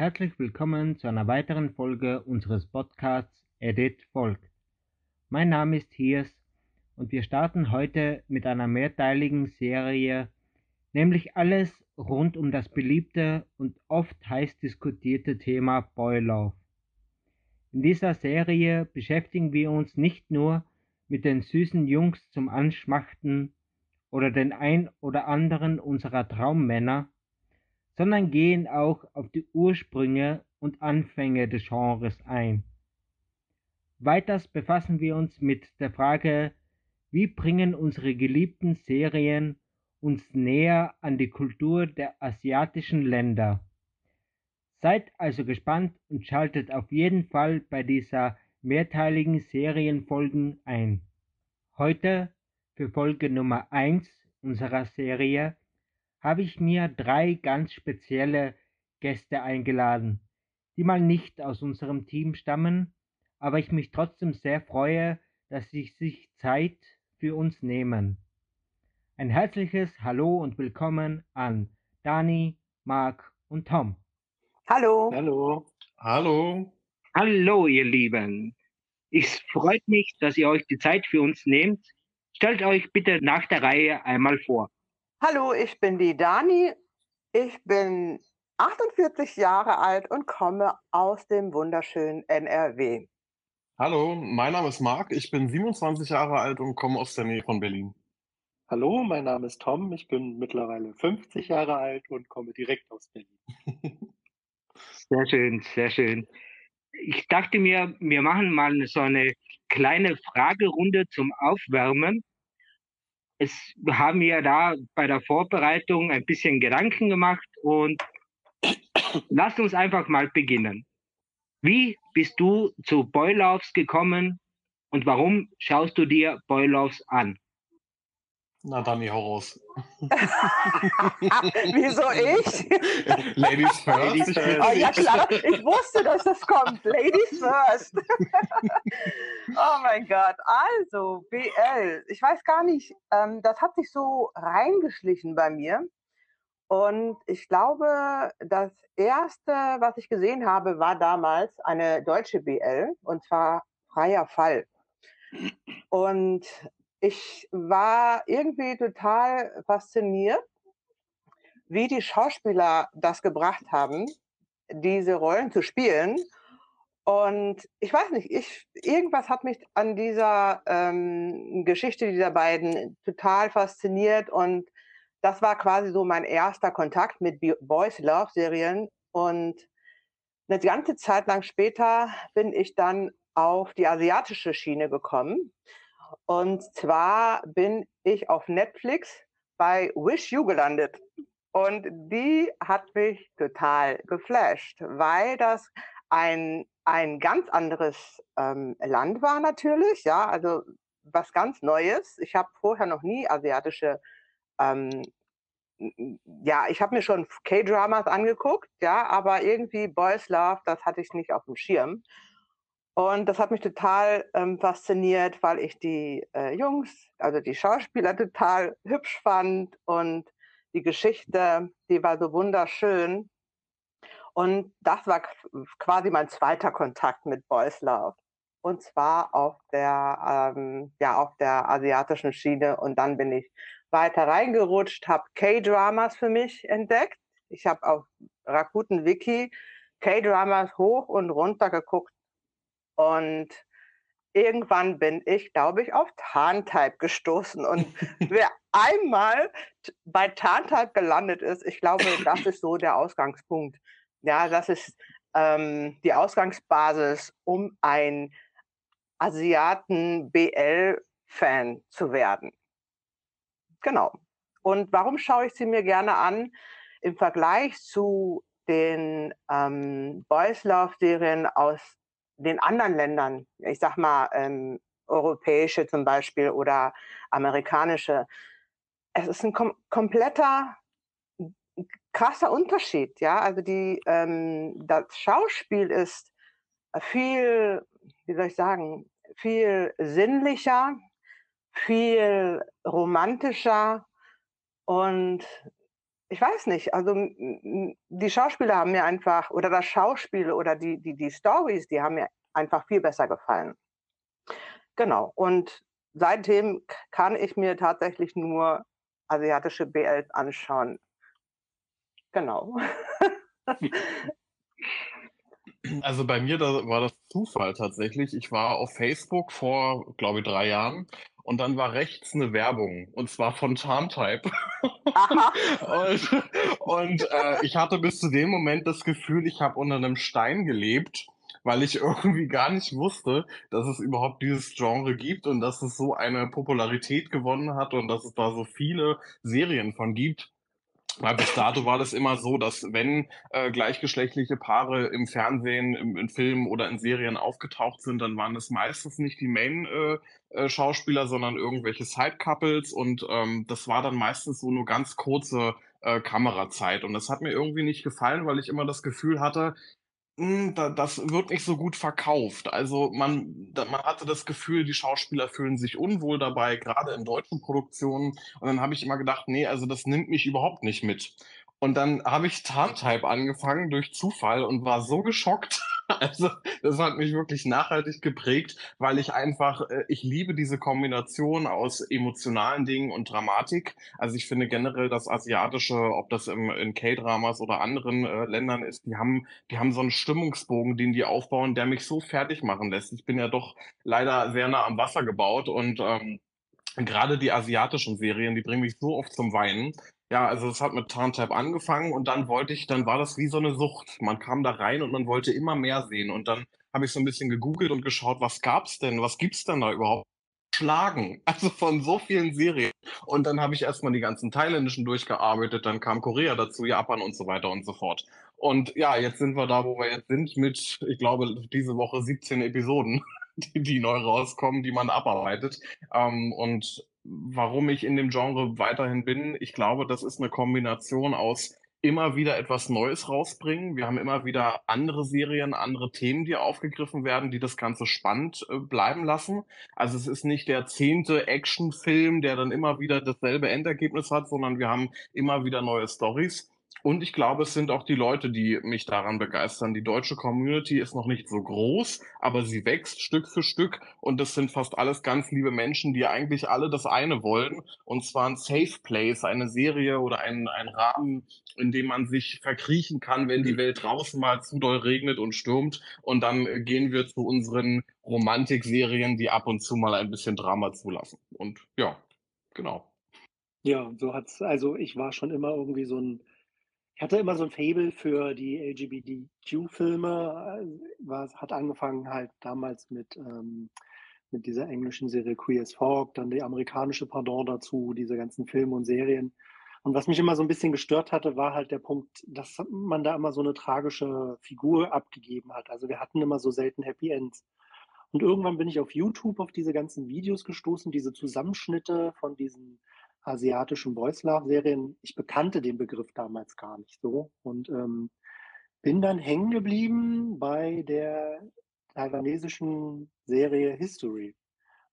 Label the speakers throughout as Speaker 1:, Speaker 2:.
Speaker 1: Herzlich willkommen zu einer weiteren Folge unseres Podcasts Edit Volk. Mein Name ist Hiers und wir starten heute mit einer mehrteiligen Serie, nämlich alles rund um das beliebte und oft heiß diskutierte Thema Love. In dieser Serie beschäftigen wir uns nicht nur mit den süßen Jungs zum Anschmachten oder den ein oder anderen unserer Traummänner, sondern gehen auch auf die Ursprünge und Anfänge des Genres ein. Weiters befassen wir uns mit der Frage, wie bringen unsere geliebten Serien uns näher an die Kultur der asiatischen Länder. Seid also gespannt und schaltet auf jeden Fall bei dieser mehrteiligen Serienfolgen ein. Heute für Folge Nummer 1 unserer Serie habe ich mir drei ganz spezielle Gäste eingeladen, die mal nicht aus unserem Team stammen, aber ich mich trotzdem sehr freue, dass sie sich Zeit für uns nehmen. Ein herzliches Hallo und Willkommen an Dani, Marc und Tom.
Speaker 2: Hallo.
Speaker 3: Hallo.
Speaker 4: Hallo.
Speaker 1: Hallo, ihr Lieben. Es freut mich, dass ihr euch die Zeit für uns nehmt. Stellt euch bitte nach der Reihe einmal vor.
Speaker 2: Hallo, ich bin die Dani. Ich bin 48 Jahre alt und komme aus dem wunderschönen NRW.
Speaker 4: Hallo, mein Name ist Marc. Ich bin 27 Jahre alt und komme aus der Nähe von Berlin.
Speaker 3: Hallo, mein Name ist Tom. Ich bin mittlerweile 50 Jahre alt und komme direkt aus Berlin.
Speaker 1: Sehr schön, sehr schön. Ich dachte mir, wir machen mal so eine kleine Fragerunde zum Aufwärmen es haben mir da bei der Vorbereitung ein bisschen Gedanken gemacht und lasst uns einfach mal beginnen. Wie bist du zu Boilaufs gekommen und warum schaust du dir Boilaufs an?
Speaker 4: Na, Dani, hau raus.
Speaker 2: Wieso ich?
Speaker 4: Ladies first.
Speaker 3: Ladies first.
Speaker 2: Oh, ja, klar, ich wusste, dass das kommt. Ladies first. oh mein Gott. Also, BL. Ich weiß gar nicht, ähm, das hat sich so reingeschlichen bei mir. Und ich glaube, das erste, was ich gesehen habe, war damals eine deutsche BL, und zwar Freier Fall. Und ich war irgendwie total fasziniert, wie die Schauspieler das gebracht haben, diese Rollen zu spielen. Und ich weiß nicht, ich, irgendwas hat mich an dieser ähm, Geschichte dieser beiden total fasziniert. Und das war quasi so mein erster Kontakt mit Boys Love Serien. Und eine ganze Zeit lang später bin ich dann auf die asiatische Schiene gekommen. Und zwar bin ich auf Netflix bei Wish You gelandet. Und die hat mich total geflasht, weil das ein, ein ganz anderes ähm, Land war natürlich, ja, also was ganz Neues. Ich habe vorher noch nie asiatische, ähm, ja, ich habe mir schon K-Dramas angeguckt, ja, aber irgendwie Boys Love, das hatte ich nicht auf dem Schirm. Und das hat mich total ähm, fasziniert, weil ich die äh, Jungs, also die Schauspieler total hübsch fand und die Geschichte, die war so wunderschön. Und das war quasi mein zweiter Kontakt mit Boys Love. Und zwar auf der, ähm, ja, auf der asiatischen Schiene. Und dann bin ich weiter reingerutscht, habe K-Dramas für mich entdeckt. Ich habe auf Rakuten Wiki K-Dramas hoch und runter geguckt und irgendwann bin ich, glaube ich, auf Tarntype gestoßen. Und wer einmal bei Tarntype gelandet ist, ich glaube, das ist so der Ausgangspunkt. Ja, das ist ähm, die Ausgangsbasis, um ein Asiaten-BL-Fan zu werden. Genau. Und warum schaue ich sie mir gerne an? Im Vergleich zu den ähm, Boys Love-Serien aus den anderen Ländern, ich sag mal ähm, europäische zum Beispiel oder amerikanische, es ist ein kom kompletter krasser Unterschied, ja. Also die ähm, das Schauspiel ist viel, wie soll ich sagen, viel sinnlicher, viel romantischer und ich weiß nicht, also die Schauspieler haben mir einfach, oder das Schauspiel oder die, die, die Stories, die haben mir einfach viel besser gefallen. Genau. Und seitdem kann ich mir tatsächlich nur asiatische BL anschauen. Genau.
Speaker 4: Also bei mir da war das Zufall tatsächlich. Ich war auf Facebook vor, glaube ich, drei Jahren und dann war rechts eine Werbung und zwar von Tarntype. und und äh, ich hatte bis zu dem Moment das Gefühl, ich habe unter einem Stein gelebt, weil ich irgendwie gar nicht wusste, dass es überhaupt dieses Genre gibt und dass es so eine Popularität gewonnen hat und dass es da so viele Serien von gibt. Weil bis dato war das immer so, dass wenn äh, gleichgeschlechtliche Paare im Fernsehen, im, in Filmen oder in Serien aufgetaucht sind, dann waren es meistens nicht die Main-Schauspieler, äh, äh, sondern irgendwelche Side-Couples und ähm, das war dann meistens so nur ganz kurze äh, Kamerazeit. Und das hat mir irgendwie nicht gefallen, weil ich immer das Gefühl hatte, das wird nicht so gut verkauft. Also man, man hatte das Gefühl, die Schauspieler fühlen sich unwohl dabei, gerade in deutschen Produktionen. Und dann habe ich immer gedacht, nee, also das nimmt mich überhaupt nicht mit. Und dann habe ich Tarntype angefangen durch Zufall und war so geschockt. Also das hat mich wirklich nachhaltig geprägt, weil ich einfach, äh, ich liebe diese Kombination aus emotionalen Dingen und Dramatik. Also ich finde generell das Asiatische, ob das im, in K-Dramas oder anderen äh, Ländern ist, die haben, die haben so einen Stimmungsbogen, den die aufbauen, der mich so fertig machen lässt. Ich bin ja doch leider sehr nah am Wasser gebaut und ähm, gerade die asiatischen Serien, die bringen mich so oft zum Weinen. Ja, also es hat mit Tarntap angefangen und dann wollte ich, dann war das wie so eine Sucht. Man kam da rein und man wollte immer mehr sehen und dann habe ich so ein bisschen gegoogelt und geschaut, was gab's denn, was gibt's denn da überhaupt? Schlagen, also von so vielen Serien. Und dann habe ich erstmal die ganzen thailändischen durchgearbeitet, dann kam Korea dazu, Japan und so weiter und so fort. Und ja, jetzt sind wir da, wo wir jetzt sind, mit, ich glaube, diese Woche 17 Episoden, die, die neu rauskommen, die man abarbeitet. Ähm, und warum ich in dem Genre weiterhin bin. Ich glaube, das ist eine Kombination aus immer wieder etwas Neues rausbringen. Wir haben immer wieder andere Serien, andere Themen, die aufgegriffen werden, die das Ganze spannend äh, bleiben lassen. Also es ist nicht der zehnte Actionfilm, der dann immer wieder dasselbe Endergebnis hat, sondern wir haben immer wieder neue Stories. Und ich glaube, es sind auch die Leute, die mich daran begeistern. Die deutsche Community ist noch nicht so groß, aber sie wächst Stück für Stück. Und das sind fast alles ganz liebe Menschen, die eigentlich alle das eine wollen. Und zwar ein Safe Place, eine Serie oder ein, ein Rahmen, in dem man sich verkriechen kann, wenn die Welt draußen mal zu doll regnet und stürmt. Und dann gehen wir zu unseren Romantikserien, die ab und zu mal ein bisschen Drama zulassen. Und ja, genau.
Speaker 3: Ja, so hat's, also ich war schon immer irgendwie so ein ich hatte immer so ein Faible für die LGBTQ-Filme. Was hat angefangen halt damals mit, ähm, mit dieser englischen Serie Queer as Folk, dann die amerikanische Pardon dazu, diese ganzen Filme und Serien. Und was mich immer so ein bisschen gestört hatte, war halt der Punkt, dass man da immer so eine tragische Figur abgegeben hat. Also wir hatten immer so selten Happy Ends. Und irgendwann bin ich auf YouTube auf diese ganzen Videos gestoßen, diese Zusammenschnitte von diesen asiatischen Boys Love Serien. Ich bekannte den Begriff damals gar nicht so und ähm, bin dann hängen geblieben bei der taiwanesischen Serie History.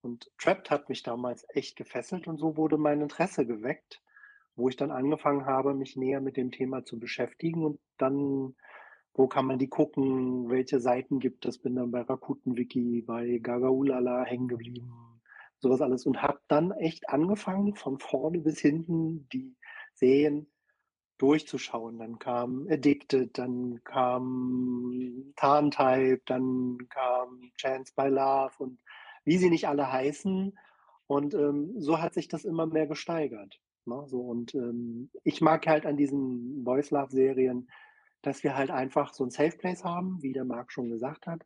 Speaker 3: Und Trapped hat mich damals echt gefesselt und so wurde mein Interesse geweckt, wo ich dann angefangen habe, mich näher mit dem Thema zu beschäftigen und dann, wo kann man die gucken, welche Seiten gibt es, bin dann bei Rakuten Wiki, bei Gagaulala hängen geblieben, sowas alles und habe dann echt angefangen, von vorne bis hinten die Serien durchzuschauen. Dann kam Addicted, dann kam Tarntype, dann kam Chance by Love und wie sie nicht alle heißen. Und ähm, so hat sich das immer mehr gesteigert. Ne? So, und ähm, ich mag halt an diesen Boys Love Serien, dass wir halt einfach so ein Safe Place haben, wie der Marc schon gesagt hat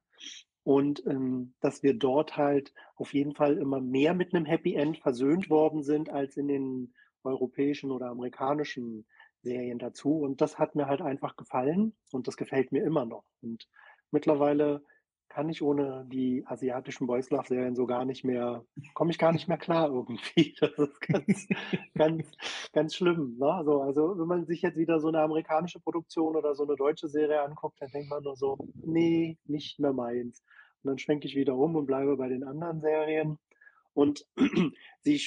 Speaker 3: und ähm, dass wir dort halt auf jeden Fall immer mehr mit einem Happy End versöhnt worden sind als in den europäischen oder amerikanischen Serien dazu. Und das hat mir halt einfach gefallen und das gefällt mir immer noch. Und mittlerweile kann ich ohne die asiatischen Boys Love Serien so gar nicht mehr, komme ich gar nicht mehr klar irgendwie. Das ist ganz, ganz, ganz schlimm. Ne? Also, also, wenn man sich jetzt wieder so eine amerikanische Produktion oder so eine deutsche Serie anguckt, dann denkt man nur so, nee, nicht mehr meins. Und dann schwenke ich wieder um und bleibe bei den anderen Serien. Und sie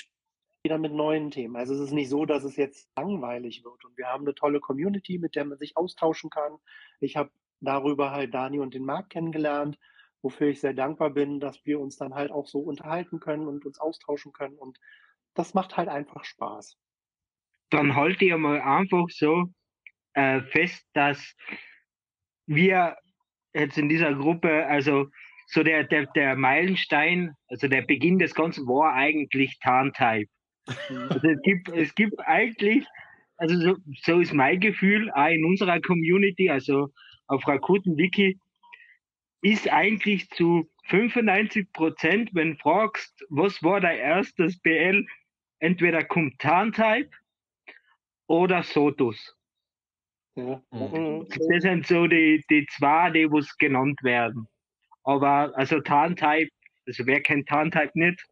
Speaker 3: wieder mit neuen Themen. Also es ist nicht so, dass es jetzt langweilig wird. Und wir haben eine tolle Community, mit der man sich austauschen kann. Ich habe darüber halt Dani und den Marc kennengelernt, wofür ich sehr dankbar bin, dass wir uns dann halt auch so unterhalten können und uns austauschen können. Und das macht halt einfach Spaß.
Speaker 1: Dann halte ich mal einfach so äh, fest, dass wir jetzt in dieser Gruppe, also so der, der, der Meilenstein, also der Beginn des Ganzen war eigentlich Tarntype. Also es gibt, es gibt eigentlich, also so, so ist mein Gefühl, auch in unserer Community, also auf Rakuten Wiki, ist eigentlich zu 95 Prozent, wenn du fragst, was war dein erstes BL, entweder kommt Tarntype oder Sotus. Ja. Mhm. Das sind so die, die zwei, die genannt werden. Aber also Tarntype, also wer kennt Tarntype nicht,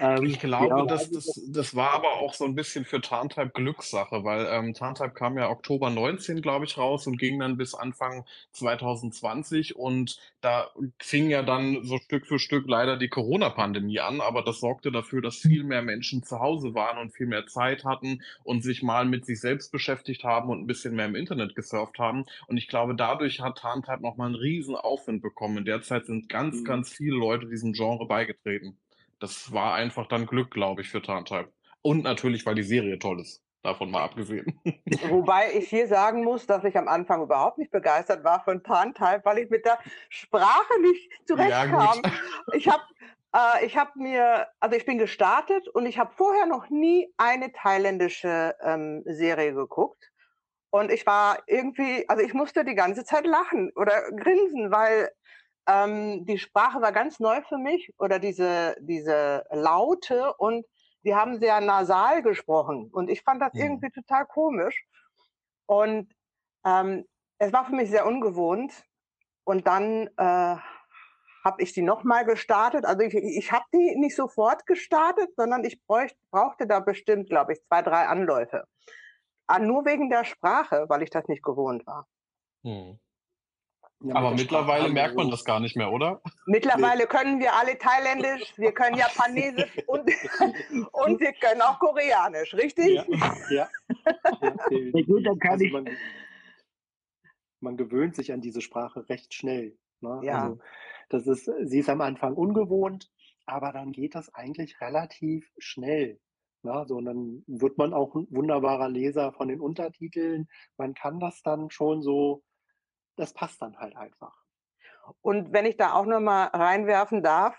Speaker 4: ähm, ich glaube, ja, das, das, das war aber auch so ein bisschen für Tarntype Glückssache, weil ähm, Tarntype kam ja Oktober 19, glaube ich, raus und ging dann bis Anfang 2020 und da fing ja dann so Stück für Stück leider die Corona-Pandemie an, aber das sorgte dafür, dass viel mehr Menschen zu Hause waren und viel mehr Zeit hatten und sich mal mit sich selbst beschäftigt haben und ein bisschen mehr im Internet gesurft haben. Und ich glaube, dadurch hat Tarntype nochmal einen riesen Aufwind bekommen. In der Zeit sind ganz, mhm. ganz viele Leute diesem Genre beigetreten das war einfach dann Glück, glaube ich, für Tarntype. Und natürlich, weil die Serie toll ist. Davon mal abgesehen.
Speaker 2: Wobei ich hier sagen muss, dass ich am Anfang überhaupt nicht begeistert war von Tarntype, weil ich mit der Sprache nicht zurechtkam. Ja, ich habe äh, ich habe mir, also ich bin gestartet und ich habe vorher noch nie eine thailändische ähm, Serie geguckt. Und ich war irgendwie, also ich musste die ganze Zeit lachen oder grinsen, weil ähm, die Sprache war ganz neu für mich oder diese, diese Laute und die haben sehr nasal gesprochen und ich fand das mhm. irgendwie total komisch. Und ähm, es war für mich sehr ungewohnt. Und dann äh, habe ich die nochmal gestartet. Also ich, ich habe die nicht sofort gestartet, sondern ich bräuchte, brauchte da bestimmt, glaube ich, zwei, drei Anläufe. Ah, nur wegen der Sprache, weil ich das nicht gewohnt war.
Speaker 4: Hm. Ja, Aber mittlerweile merkt man das gar nicht mehr, oder?
Speaker 2: Mittlerweile nee. können wir alle Thailändisch, wir können Japanesisch und, und wir können auch Koreanisch, richtig? Ja, ja.
Speaker 3: ja gut, dann kann also ich. Man, man, gewöhnt sich an diese Sprache recht schnell. Ne? Ja. Also das ist, sie ist am Anfang ungewohnt, aber dann geht das eigentlich relativ schnell. Ne? So, und dann wird man auch ein wunderbarer Leser von den Untertiteln. Man kann das dann schon so das passt dann halt einfach.
Speaker 2: Und wenn ich da auch noch mal reinwerfen darf,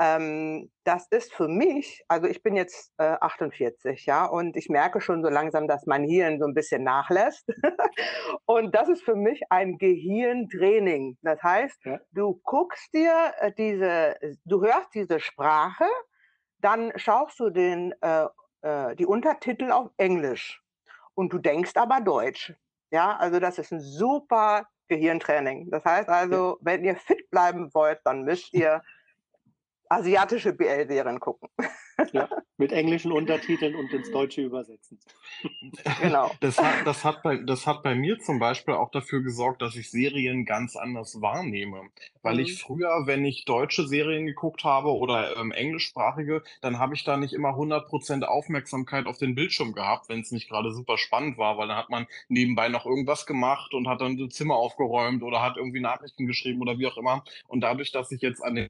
Speaker 2: ähm, das ist für mich, also ich bin jetzt äh, 48, ja, und ich merke schon so langsam, dass mein Hirn so ein bisschen nachlässt. und das ist für mich ein Gehirntraining. Das heißt, ja. du guckst dir äh, diese, du hörst diese Sprache, dann schaust du den, äh, äh, die Untertitel auf Englisch und du denkst aber Deutsch. Ja, also das ist ein super Gehirntraining. Das heißt also, wenn ihr fit bleiben wollt, dann müsst ihr asiatische BL-Serien gucken.
Speaker 3: Ja, mit englischen Untertiteln und ins Deutsche übersetzen.
Speaker 4: Genau. Das hat, das, hat bei, das hat bei mir zum Beispiel auch dafür gesorgt, dass ich Serien ganz anders wahrnehme. Weil mhm. ich früher, wenn ich deutsche Serien geguckt habe oder ähm, englischsprachige, dann habe ich da nicht immer 100% Aufmerksamkeit auf den Bildschirm gehabt, wenn es nicht gerade super spannend war, weil dann hat man nebenbei noch irgendwas gemacht und hat dann das Zimmer aufgeräumt oder hat irgendwie Nachrichten geschrieben oder wie auch immer. Und dadurch, dass ich jetzt an den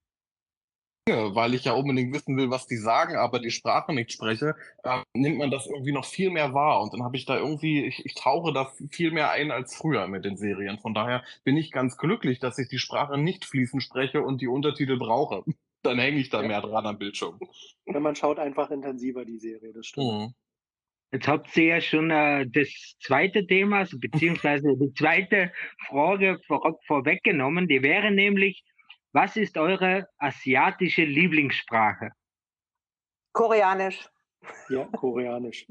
Speaker 4: weil ich ja unbedingt wissen will, was die sagen, aber die Sprache nicht spreche, äh, nimmt man das irgendwie noch viel mehr wahr. Und dann habe ich da irgendwie, ich, ich tauche da viel mehr ein als früher mit den Serien. Von daher bin ich ganz glücklich, dass ich die Sprache nicht fließend spreche und die Untertitel brauche. Dann hänge ich da ja. mehr dran am Bildschirm.
Speaker 3: Wenn man schaut einfach intensiver die Serie, das stimmt. Mhm.
Speaker 1: Jetzt habt ihr ja schon äh, das zweite Thema, also beziehungsweise die zweite Frage vor, vorweggenommen. Die wäre nämlich, was ist eure asiatische Lieblingssprache?
Speaker 2: Koreanisch.
Speaker 3: Ja, Koreanisch.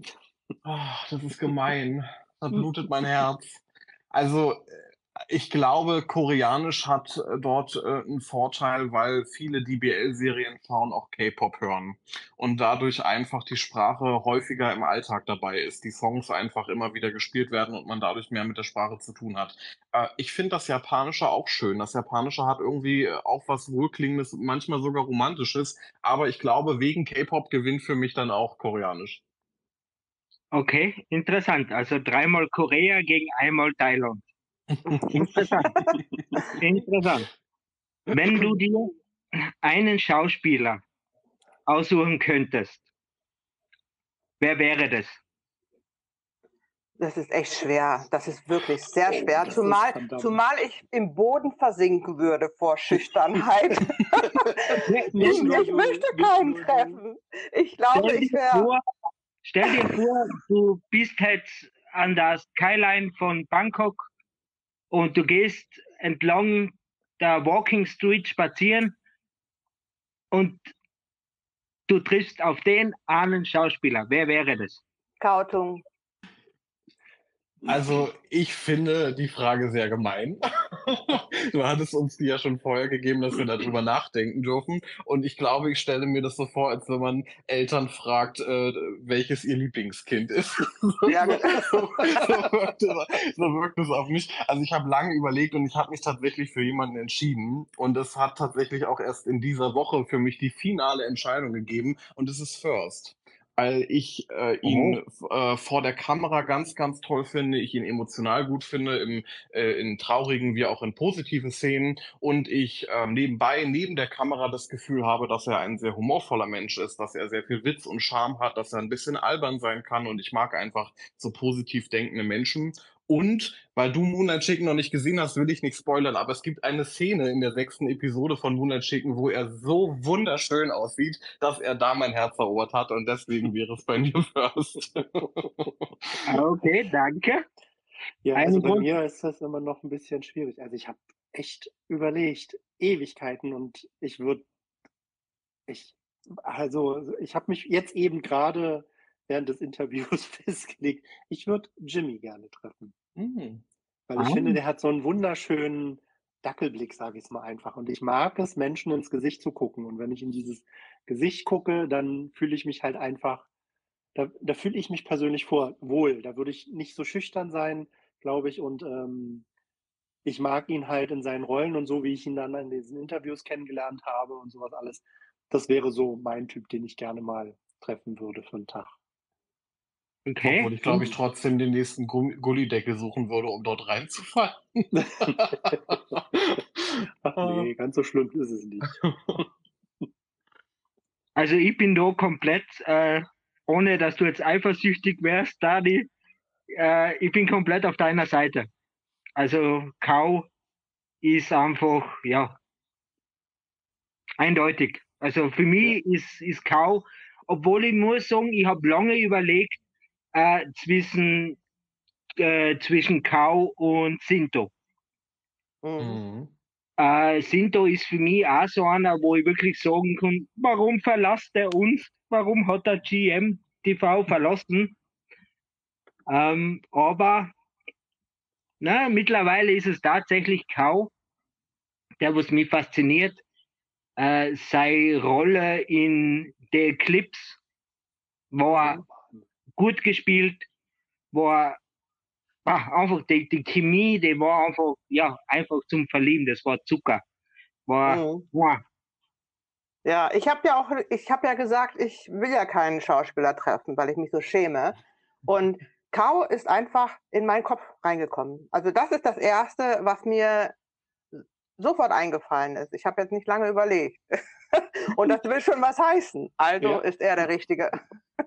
Speaker 4: Oh, das ist gemein. Da blutet mein Herz. Also, Ich glaube, Koreanisch hat äh, dort äh, einen Vorteil, weil viele DBL-Serien schauen auch K-Pop hören und dadurch einfach die Sprache häufiger im Alltag dabei ist, die Songs einfach immer wieder gespielt werden und man dadurch mehr mit der Sprache zu tun hat. Äh, ich finde das Japanische auch schön. Das Japanische hat irgendwie äh, auch was Wohlklingendes, manchmal sogar Romantisches, aber ich glaube, wegen K-Pop gewinnt für mich dann auch Koreanisch.
Speaker 1: Okay, interessant. Also dreimal Korea gegen einmal Thailand. Interessant. Interessant. Wenn du dir einen Schauspieler aussuchen könntest, wer wäre das?
Speaker 2: Das ist echt schwer. Das ist wirklich sehr schwer. Zumal, zumal ich im Boden versinken würde vor Schüchternheit. ich, ich möchte keinen treffen. Ich glaube, ich wäre.
Speaker 1: Stell dir vor, du bist jetzt an der Skyline von Bangkok und du gehst entlang der Walking Street spazieren und du triffst auf den einen Schauspieler. Wer wäre das?
Speaker 2: Kautung.
Speaker 4: Also ich finde die Frage sehr gemein. du hattest uns die ja schon vorher gegeben, dass wir darüber nachdenken dürfen. Und ich glaube, ich stelle mir das so vor, als wenn man Eltern fragt, äh, welches ihr Lieblingskind ist. Ja. so, so, wirkt es, so wirkt es auf mich. Also ich habe lange überlegt und ich habe mich tatsächlich für jemanden entschieden. Und es hat tatsächlich auch erst in dieser Woche für mich die finale Entscheidung gegeben. Und es ist First weil ich äh, ihn äh, vor der Kamera ganz, ganz toll finde, ich ihn emotional gut finde, im, äh, in traurigen wie auch in positiven Szenen und ich äh, nebenbei, neben der Kamera das Gefühl habe, dass er ein sehr humorvoller Mensch ist, dass er sehr viel Witz und Charme hat, dass er ein bisschen albern sein kann und ich mag einfach so positiv denkende Menschen und weil du Moonlight Chicken noch nicht gesehen hast, will ich nicht spoilern, aber es gibt eine Szene in der sechsten Episode von Moonlight Chicken, wo er so wunderschön aussieht, dass er da mein Herz erobert hat und deswegen wäre es bei mir first.
Speaker 1: okay, danke.
Speaker 3: Ja, also bei mir ist das immer noch ein bisschen schwierig. Also ich habe echt überlegt, Ewigkeiten und ich würde, ich, also ich habe mich jetzt eben gerade während des Interviews festgelegt, ich würde Jimmy gerne treffen. Mhm. Weil ich ah. finde, der hat so einen wunderschönen Dackelblick, sage ich es mal einfach. Und ich mag es, Menschen ins Gesicht zu gucken. Und wenn ich in dieses Gesicht gucke, dann fühle ich mich halt einfach, da, da fühle ich mich persönlich vor wohl. Da würde ich nicht so schüchtern sein, glaube ich. Und ähm, ich mag ihn halt in seinen Rollen und so, wie ich ihn dann in diesen Interviews kennengelernt habe und sowas alles. Das wäre so mein Typ, den ich gerne mal treffen würde für einen Tag.
Speaker 4: Okay. Obwohl ich, glaube ich, trotzdem den nächsten Gullideckel suchen würde, um dort reinzufallen.
Speaker 3: Nee, ganz so schlimm ist es nicht.
Speaker 1: Also ich bin da komplett, äh, ohne dass du jetzt eifersüchtig wärst, Dadi, äh, ich bin komplett auf deiner Seite. Also Kau ist einfach, ja, eindeutig. Also für mich ist, ist Kau, obwohl ich muss sagen, ich habe lange überlegt, äh, zwischen, äh, zwischen Kau und Sinto. Mhm. Äh, Sinto ist für mich auch so einer, wo ich wirklich sagen kann, warum verlasst er uns? Warum hat er GM TV verlassen? Ähm, aber na, mittlerweile ist es tatsächlich Kau, der was mich fasziniert. Äh, seine Rolle in The Eclipse war gut gespielt, war ach, einfach die, die Chemie, die war einfach, ja, einfach zum Verlieben, das war Zucker. War, mhm. wow.
Speaker 2: Ja, ich habe ja auch, ich habe ja gesagt, ich will ja keinen Schauspieler treffen, weil ich mich so schäme. Und Kau ist einfach in meinen Kopf reingekommen. Also das ist das Erste, was mir sofort eingefallen ist. Ich habe jetzt nicht lange überlegt. Und das will schon was heißen. Also ja. ist er der Richtige.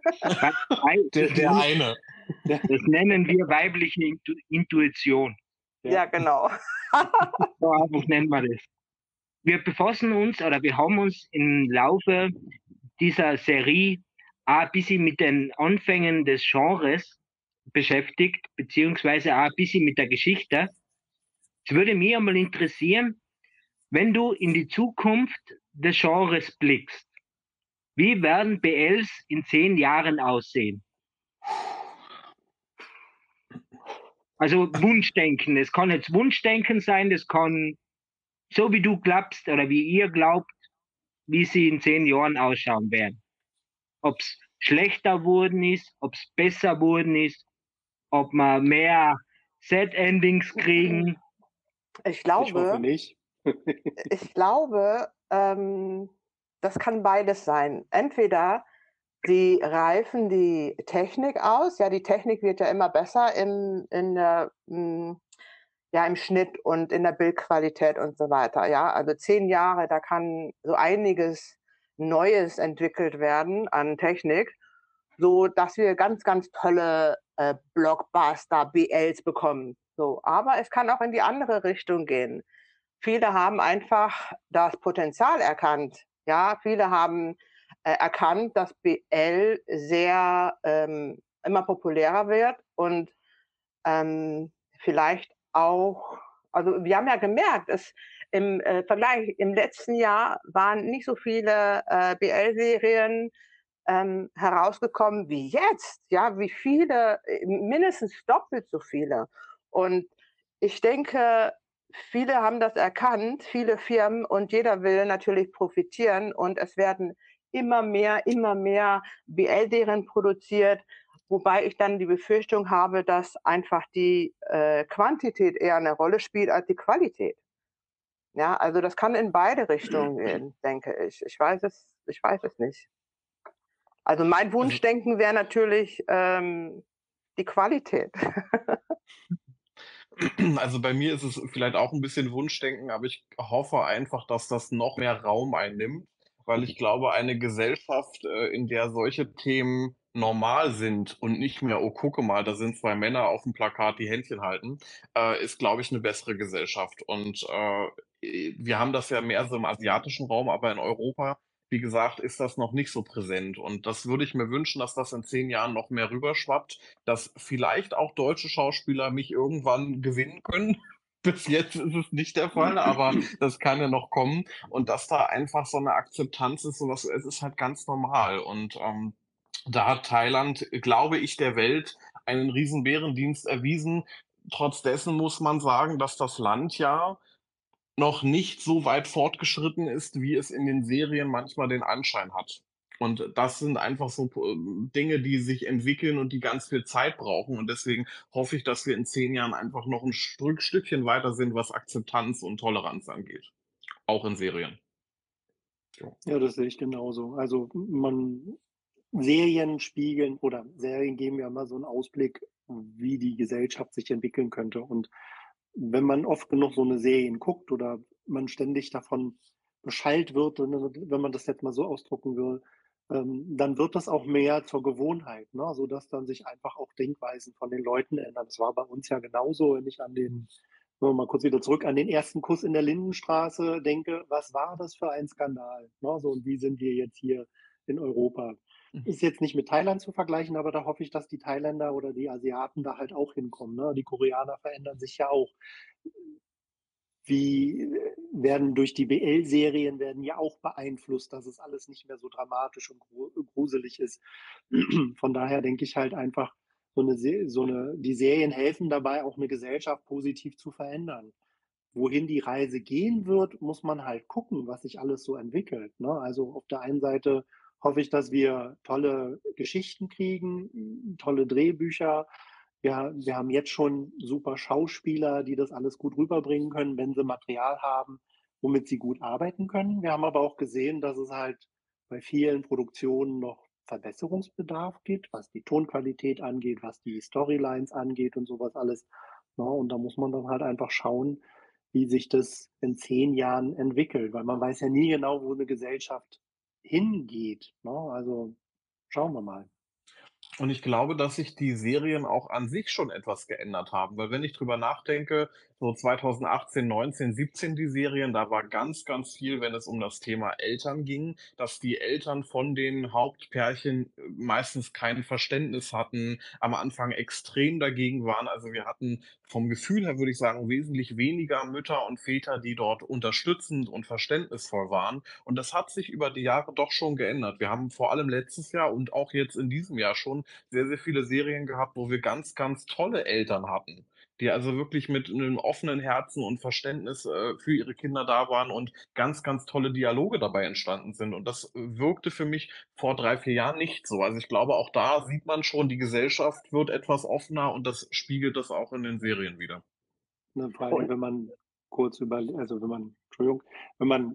Speaker 4: der, der eine.
Speaker 1: Das nennen wir weibliche Intu Intuition.
Speaker 2: Ja, ja genau.
Speaker 1: so einfach nennen wir das. Wir befassen uns oder wir haben uns im Laufe dieser Serie auch ein bisschen mit den Anfängen des Genres beschäftigt, beziehungsweise auch ein bisschen mit der Geschichte. Es würde mich einmal interessieren, wenn du in die Zukunft des Genres blickst, wie werden BLs in zehn Jahren aussehen? Also Wunschdenken. Es kann jetzt Wunschdenken sein, das kann so wie du glaubst oder wie ihr glaubt, wie sie in zehn Jahren ausschauen werden. Ob es schlechter wurden ist, ob es besser wurden ist, ob wir mehr Set-Endings kriegen.
Speaker 2: Ich glaube, ich hoffe
Speaker 3: nicht.
Speaker 2: ich glaube, ähm, das kann beides sein. Entweder die reifen die Technik aus, ja, die Technik wird ja immer besser im, in der, hm, ja, im Schnitt und in der Bildqualität und so weiter. Ja, also zehn Jahre, da kann so einiges Neues entwickelt werden an Technik, so dass wir ganz, ganz tolle äh, Blockbuster, BLs bekommen. So, aber es kann auch in die andere Richtung gehen. Viele haben einfach das Potenzial erkannt. Ja, viele haben äh, erkannt, dass BL sehr ähm, immer populärer wird und ähm, vielleicht auch, also wir haben ja gemerkt, es im äh, Vergleich im letzten Jahr waren nicht so viele äh, BL-Serien ähm, herausgekommen wie jetzt, ja, wie viele, äh, mindestens doppelt so viele. Und ich denke, viele haben das erkannt, viele Firmen und jeder will natürlich profitieren und es werden immer mehr, immer mehr BL-Serien produziert, wobei ich dann die Befürchtung habe, dass einfach die äh, Quantität eher eine Rolle spielt als die Qualität. Ja, also das kann in beide Richtungen gehen, denke ich. Ich weiß es, ich weiß es nicht. Also mein also Wunschdenken wäre natürlich ähm, die Qualität.
Speaker 4: Also bei mir ist es vielleicht auch ein bisschen Wunschdenken, aber ich hoffe einfach, dass das noch mehr Raum einnimmt, weil ich glaube, eine Gesellschaft, äh, in der solche Themen normal sind und nicht mehr, oh, gucke mal, da sind zwei Männer auf dem Plakat, die Händchen halten, äh, ist, glaube ich, eine bessere Gesellschaft. Und äh, wir haben das ja mehr so im asiatischen Raum, aber in Europa wie gesagt, ist das noch nicht so präsent. Und das würde ich mir wünschen, dass das in zehn Jahren noch mehr rüberschwappt, dass vielleicht auch deutsche Schauspieler mich irgendwann gewinnen können. Bis jetzt ist es nicht der Fall, aber das kann ja noch kommen. Und dass da einfach so eine Akzeptanz ist, sowas, es ist halt ganz normal. Und ähm, da hat Thailand, glaube ich, der Welt einen riesen Bärendienst erwiesen. Trotz dessen muss man sagen, dass das Land ja noch nicht so weit fortgeschritten ist, wie es in den Serien manchmal den Anschein hat. Und das sind einfach so äh, Dinge, die sich entwickeln und die ganz viel Zeit brauchen. Und deswegen hoffe ich, dass wir in zehn Jahren einfach noch ein Stück, Stückchen weiter sind, was Akzeptanz und Toleranz angeht. Auch in Serien.
Speaker 3: So. Ja, das sehe ich genauso. Also man Serien spiegeln oder Serien geben ja immer so einen Ausblick, wie die Gesellschaft sich entwickeln könnte. Und wenn man oft genug so eine Serien guckt oder man ständig davon beschallt wird, wenn man das jetzt mal so ausdrucken will, ähm, dann wird das auch mehr zur Gewohnheit, ne? sodass dann sich einfach auch Denkweisen von den Leuten ändern. Das war bei uns ja genauso, wenn ich an den, wenn wir mal kurz wieder zurück, an den ersten Kuss in der Lindenstraße denke, was war das für ein Skandal? Ne? So, und wie sind wir jetzt hier in Europa? Mhm. Ist jetzt nicht mit Thailand zu vergleichen, aber da hoffe ich, dass die Thailänder oder die Asiaten da halt auch hinkommen. Ne? Die Koreaner verändern sich ja auch. Wie werden durch die BL-Serien werden ja auch beeinflusst, dass es alles nicht mehr so dramatisch und gruselig ist. Von daher denke ich halt einfach, so eine, so eine, die Serien helfen dabei, auch eine Gesellschaft positiv zu verändern. Wohin die Reise gehen wird, muss man halt gucken, was sich alles so entwickelt. Ne? Also auf der einen Seite hoffe ich, dass wir tolle Geschichten kriegen, tolle Drehbücher. Ja, wir haben jetzt schon super Schauspieler, die das alles gut rüberbringen können, wenn sie Material haben, womit sie gut arbeiten können. Wir haben aber auch gesehen, dass es halt bei vielen Produktionen noch Verbesserungsbedarf gibt, was die Tonqualität angeht, was die Storylines angeht und sowas alles. Ja, und da muss man dann halt einfach schauen, wie sich das in zehn Jahren entwickelt, weil man weiß ja nie genau, wo eine Gesellschaft hingeht. Ne? Also schauen wir mal.
Speaker 4: Und ich glaube, dass sich die Serien auch an sich schon etwas geändert haben, weil wenn ich drüber nachdenke, so 2018, 19, 17 die Serien, da war ganz, ganz viel, wenn es um das Thema Eltern ging, dass die Eltern von den Hauptpärchen äh, meistens kein Verständnis hatten, am Anfang extrem dagegen waren. Also wir hatten vom Gefühl her, würde ich sagen, wesentlich weniger Mütter und Väter, die dort unterstützend und verständnisvoll waren. Und das hat sich über die Jahre doch schon geändert. Wir haben vor allem letztes Jahr und auch jetzt in diesem Jahr schon sehr, sehr viele Serien gehabt, wo wir ganz, ganz tolle Eltern hatten die also wirklich mit einem offenen Herzen und Verständnis äh, für ihre Kinder da waren und ganz, ganz tolle Dialoge dabei entstanden sind. Und das wirkte für mich vor drei, vier Jahren nicht so. Also ich glaube, auch da sieht man schon, die Gesellschaft wird etwas offener und das spiegelt das auch in den Serien wieder.
Speaker 3: Ne, vor allem, wenn man kurz über, also wenn man, Entschuldigung, wenn man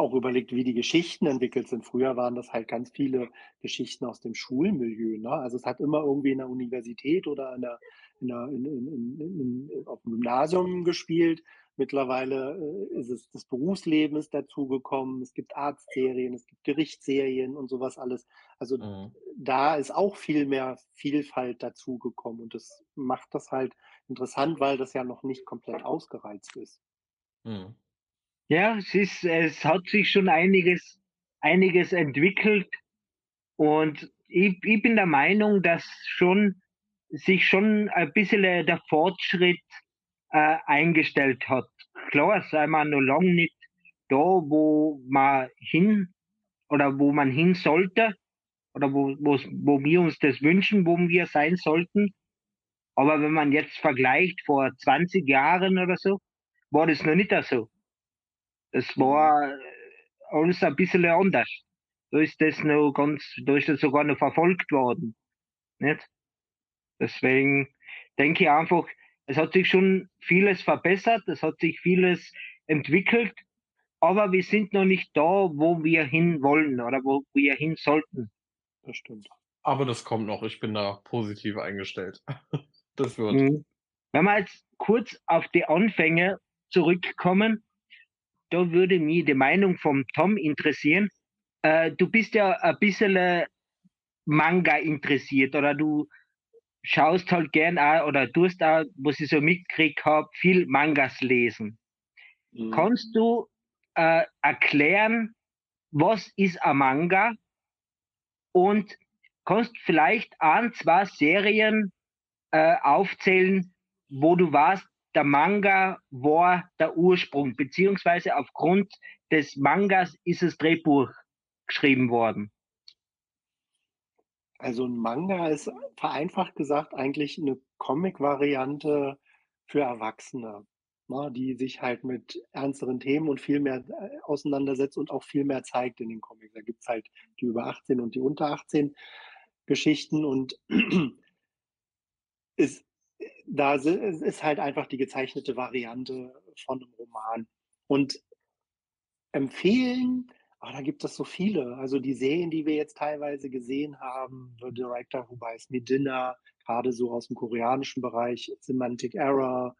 Speaker 3: auch überlegt, wie die Geschichten entwickelt sind. Früher waren das halt ganz viele Geschichten aus dem Schulmilieu. Ne? Also es hat immer irgendwie in der Universität oder in der, in der, in, auf dem Gymnasium gespielt. Mittlerweile äh, ist es das Berufsleben ist dazugekommen. Es gibt Arztserien, es gibt Gerichtsserien und sowas alles. Also mhm. da ist auch viel mehr Vielfalt dazugekommen und das macht das halt interessant, weil das ja noch nicht komplett ausgereizt ist.
Speaker 1: Mhm. Ja, es ist, es hat sich schon einiges, einiges entwickelt und ich, ich bin der Meinung, dass schon sich schon ein bisschen der Fortschritt äh, eingestellt hat. Klar, sei man noch lange nicht da, wo man hin oder wo man hin sollte oder wo, wo, wo wir uns das wünschen, wo wir sein sollten. Aber wenn man jetzt vergleicht vor 20 Jahren oder so, war das noch nicht so. Das war alles ein bisschen anders. Da ist das noch ganz, da ist das sogar noch verfolgt worden. Nicht? Deswegen denke ich einfach, es hat sich schon vieles verbessert, es hat sich vieles entwickelt, aber wir sind noch nicht da, wo wir hin wollen oder wo wir hin sollten.
Speaker 4: Das stimmt. Aber das kommt noch, ich bin da positiv eingestellt. Das wird. Mhm.
Speaker 1: Wenn wir jetzt kurz auf die Anfänge zurückkommen, da würde mich die Meinung vom Tom interessieren. Äh, du bist ja ein bisschen Manga interessiert oder du schaust halt gern auch oder tust auch, was ich so mitgekriegt habe, viel Mangas lesen. Mhm. Kannst du äh, erklären, was ist ein Manga? Und kannst vielleicht ein, zwei Serien äh, aufzählen, wo du warst, der Manga war der Ursprung, beziehungsweise aufgrund des Mangas ist das Drehbuch geschrieben worden.
Speaker 3: Also ein Manga ist vereinfacht gesagt eigentlich eine Comic-Variante für Erwachsene, ne, die sich halt mit ernsteren Themen und viel mehr äh, auseinandersetzt und auch viel mehr zeigt in den Comics. Da gibt es halt die über 18 und die unter 18 Geschichten und ist da ist halt einfach die gezeichnete Variante von einem Roman. Und empfehlen, oh, da gibt es so viele. Also die Serien, die wir jetzt teilweise gesehen haben, The Director Who Buys Me Dinner, gerade so aus dem koreanischen Bereich, Semantic Error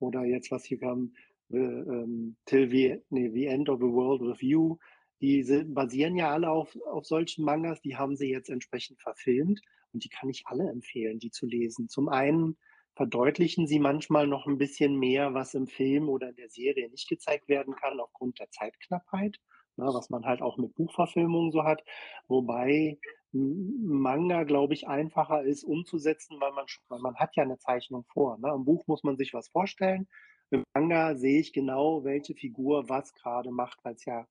Speaker 3: oder jetzt was hier kam, the, ähm, Till the, nee, the End of the World with You. Die basieren ja alle auf, auf solchen Mangas, die haben sie jetzt entsprechend verfilmt und die kann ich alle empfehlen, die zu lesen. Zum einen verdeutlichen sie manchmal noch ein bisschen mehr, was im Film oder in der Serie nicht gezeigt werden kann, aufgrund der Zeitknappheit, ne, was man halt auch mit Buchverfilmungen so hat. Wobei Manga, glaube ich, einfacher ist umzusetzen, weil man, weil man hat ja eine Zeichnung vor. Ne? Im Buch muss man sich was vorstellen. Im Manga sehe ich genau, welche Figur was gerade macht, weil es ja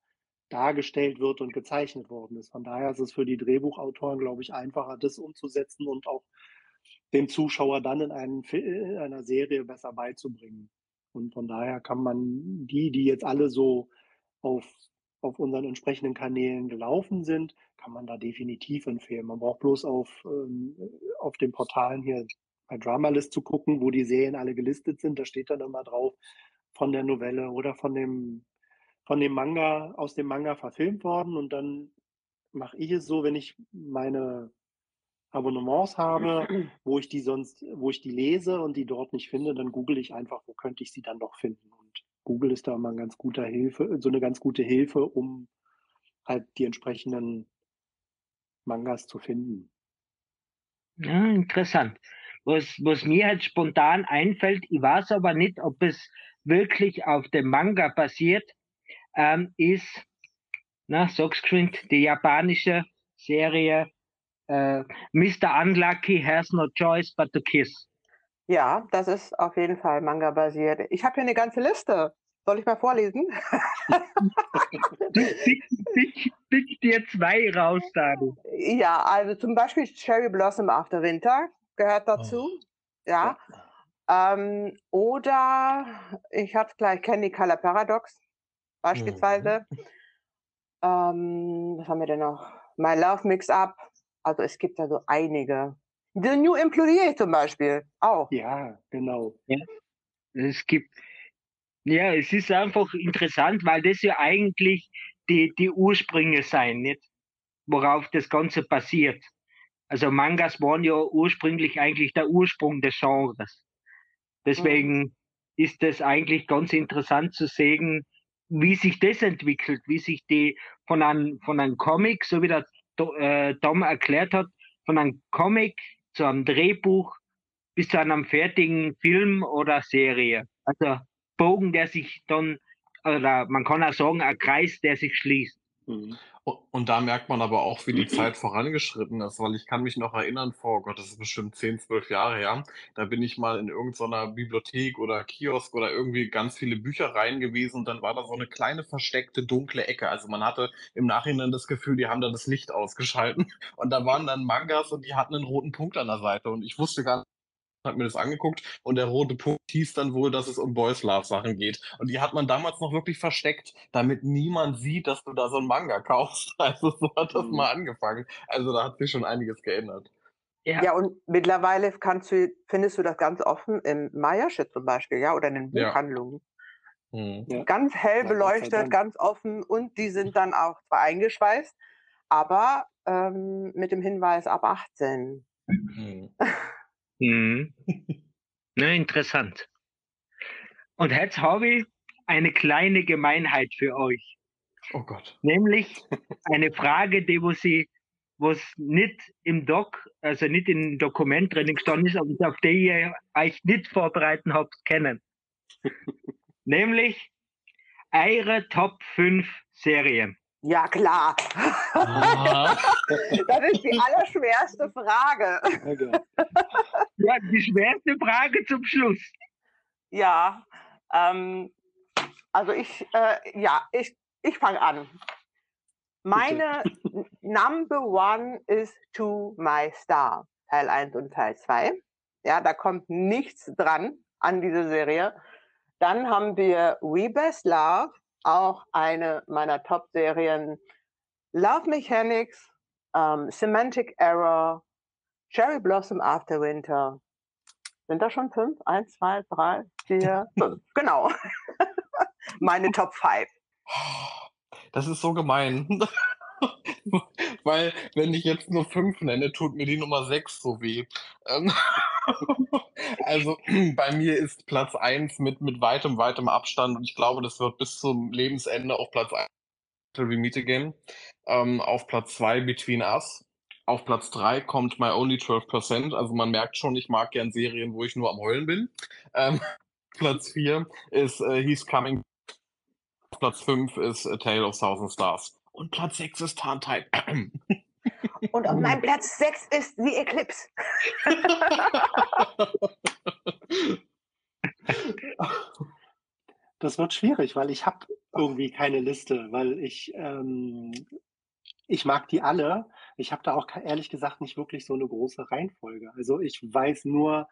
Speaker 3: dargestellt wird und gezeichnet worden ist. Von daher ist es für die Drehbuchautoren, glaube ich, einfacher, das umzusetzen und auch dem Zuschauer dann in, einen, in einer Serie besser beizubringen. Und von daher kann man die, die jetzt alle so auf, auf unseren entsprechenden Kanälen gelaufen sind, kann man da definitiv empfehlen. Man braucht bloß auf, ähm, auf den Portalen hier bei Dramalist zu gucken, wo die Serien alle gelistet sind. Da steht dann immer drauf von der Novelle oder von dem, von dem Manga, aus dem Manga verfilmt worden. Und dann mache ich es so, wenn ich meine Abonnements habe, wo ich die sonst, wo ich die lese und die dort nicht finde, dann google ich einfach, wo könnte ich sie dann doch finden. Und Google ist da immer ein ganz guter Hilfe, so eine ganz gute Hilfe, um halt die entsprechenden Mangas zu finden.
Speaker 1: Ja, interessant. Was, was mir halt spontan einfällt, ich weiß aber nicht, ob es wirklich auf dem Manga basiert, ähm, ist, na, sag's geschwind, die japanische Serie äh, Mr. Unlucky has no choice but to kiss.
Speaker 2: Ja, das ist auf jeden Fall Manga-basiert. Ich habe hier eine ganze Liste. Soll ich mal vorlesen?
Speaker 1: pick, pick, pick dir zwei raus, Dani.
Speaker 2: Ja, also zum Beispiel Cherry Blossom After Winter gehört dazu. Oh. Ja. Ähm, oder ich hatte gleich Candy Color Paradox beispielsweise. Mhm. Ähm, was haben wir denn noch? My Love Mix Up. Also es gibt da so einige. The New Employee zum Beispiel auch.
Speaker 3: Ja, genau. Ja.
Speaker 1: Es gibt, ja, es ist einfach interessant, weil das ja eigentlich die, die Ursprünge sein, nicht? Worauf das Ganze basiert. Also Mangas waren ja ursprünglich eigentlich der Ursprung des Genres. Deswegen mhm. ist es eigentlich ganz interessant zu sehen, wie sich das entwickelt, wie sich die von einem, von einem Comic, so wie der Tom erklärt hat, von einem Comic zu einem Drehbuch bis zu einem fertigen Film oder Serie. Also Bogen, der sich dann, oder man kann auch sagen, ein Kreis, der sich schließt.
Speaker 4: Mhm. Und da merkt man aber auch, wie die Zeit vorangeschritten ist, weil ich kann mich noch erinnern, vor Gott, das ist bestimmt 10, 12 Jahre her, da bin ich mal in irgendeiner Bibliothek oder Kiosk oder irgendwie ganz viele Büchereien gewesen und dann war da so eine kleine versteckte dunkle Ecke. Also man hatte im Nachhinein das Gefühl, die haben da das Licht ausgeschalten und da waren dann Mangas und die hatten einen roten Punkt an der Seite und ich wusste gar nicht, hat mir das angeguckt und der rote Punkt hieß dann wohl, dass es um Boys Love Sachen geht. Und die hat man damals noch wirklich versteckt, damit niemand sieht, dass du da so ein Manga kaufst. Also so hat das mhm. mal angefangen. Also da hat sich schon einiges geändert.
Speaker 2: Ja. ja, und mittlerweile kannst du, findest du das ganz offen im Maya-Shit zum Beispiel, ja, oder in den Buchhandlungen. Ja. Mhm. Ganz hell beleuchtet, ganz offen und die sind dann auch zwar eingeschweißt, aber ähm, mit dem Hinweis ab 18. Mhm.
Speaker 1: Mhm. Na, interessant. Und jetzt habe ich eine kleine Gemeinheit für euch.
Speaker 4: Oh Gott.
Speaker 1: Nämlich eine Frage, die wo sie, was nicht im Doc, also nicht im Dokument drin gestanden ist, aber auf die ihr euch nicht vorbereiten habt, kennen. Nämlich eure Top 5 Serien.
Speaker 2: Ja, klar. Ah. das ist die allerschwerste Frage. Okay.
Speaker 1: Ja, die schwerste Frage zum Schluss.
Speaker 2: Ja, ähm, also ich, äh, ja, ich, ich fange an. Meine Number One ist To My Star, Teil 1 und Teil 2. Ja, da kommt nichts dran an diese Serie. Dann haben wir We Best Love, auch eine meiner Top-Serien. Love Mechanics, ähm, Semantic Error, Cherry Blossom After Winter. Sind da schon fünf? Eins, zwei, drei, vier, fünf. Genau. Meine Top 5.
Speaker 4: Das ist so gemein. Weil, wenn ich jetzt nur fünf nenne, tut mir die Nummer sechs so weh. Ähm, also bei mir ist Platz eins mit, mit weitem, weitem Abstand und ich glaube, das wird bis zum Lebensende auf Platz eins We Meet Again. Ähm, auf Platz zwei Between Us. Auf Platz drei kommt My Only 12%. Also man merkt schon, ich mag gern Serien, wo ich nur am Heulen bin. Ähm, Platz vier ist äh, He's Coming. Platz fünf ist A Tale of Thousand Stars. Und Platz sechs ist Tarntype.
Speaker 2: Und auf meinem Platz 6 ist The Eclipse.
Speaker 3: Das wird schwierig, weil ich habe irgendwie keine Liste, weil ich, ähm, ich mag die alle. Ich habe da auch ehrlich gesagt nicht wirklich so eine große Reihenfolge. Also ich weiß nur,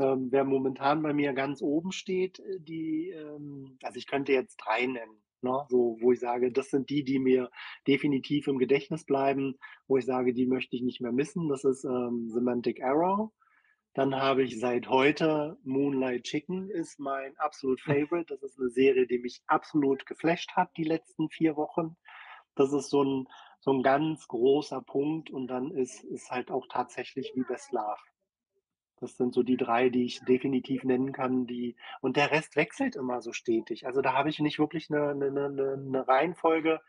Speaker 3: ähm, wer momentan bei mir ganz oben steht, äh, die, ähm, also ich könnte jetzt drei nennen. Ne? So, wo ich sage, das sind die, die mir definitiv im Gedächtnis bleiben, wo ich sage, die möchte ich nicht mehr missen. Das ist ähm, Semantic Arrow. Dann habe ich seit heute Moonlight Chicken ist mein absolut Favorite. Das ist eine Serie, die mich absolut geflasht hat die letzten vier Wochen. Das ist so ein, so ein ganz großer Punkt und dann ist, ist halt auch tatsächlich wie Best Love. Das sind so die drei, die ich definitiv nennen kann, die und der Rest wechselt immer so stetig. Also da habe ich nicht wirklich eine, eine, eine, Reihenfolge,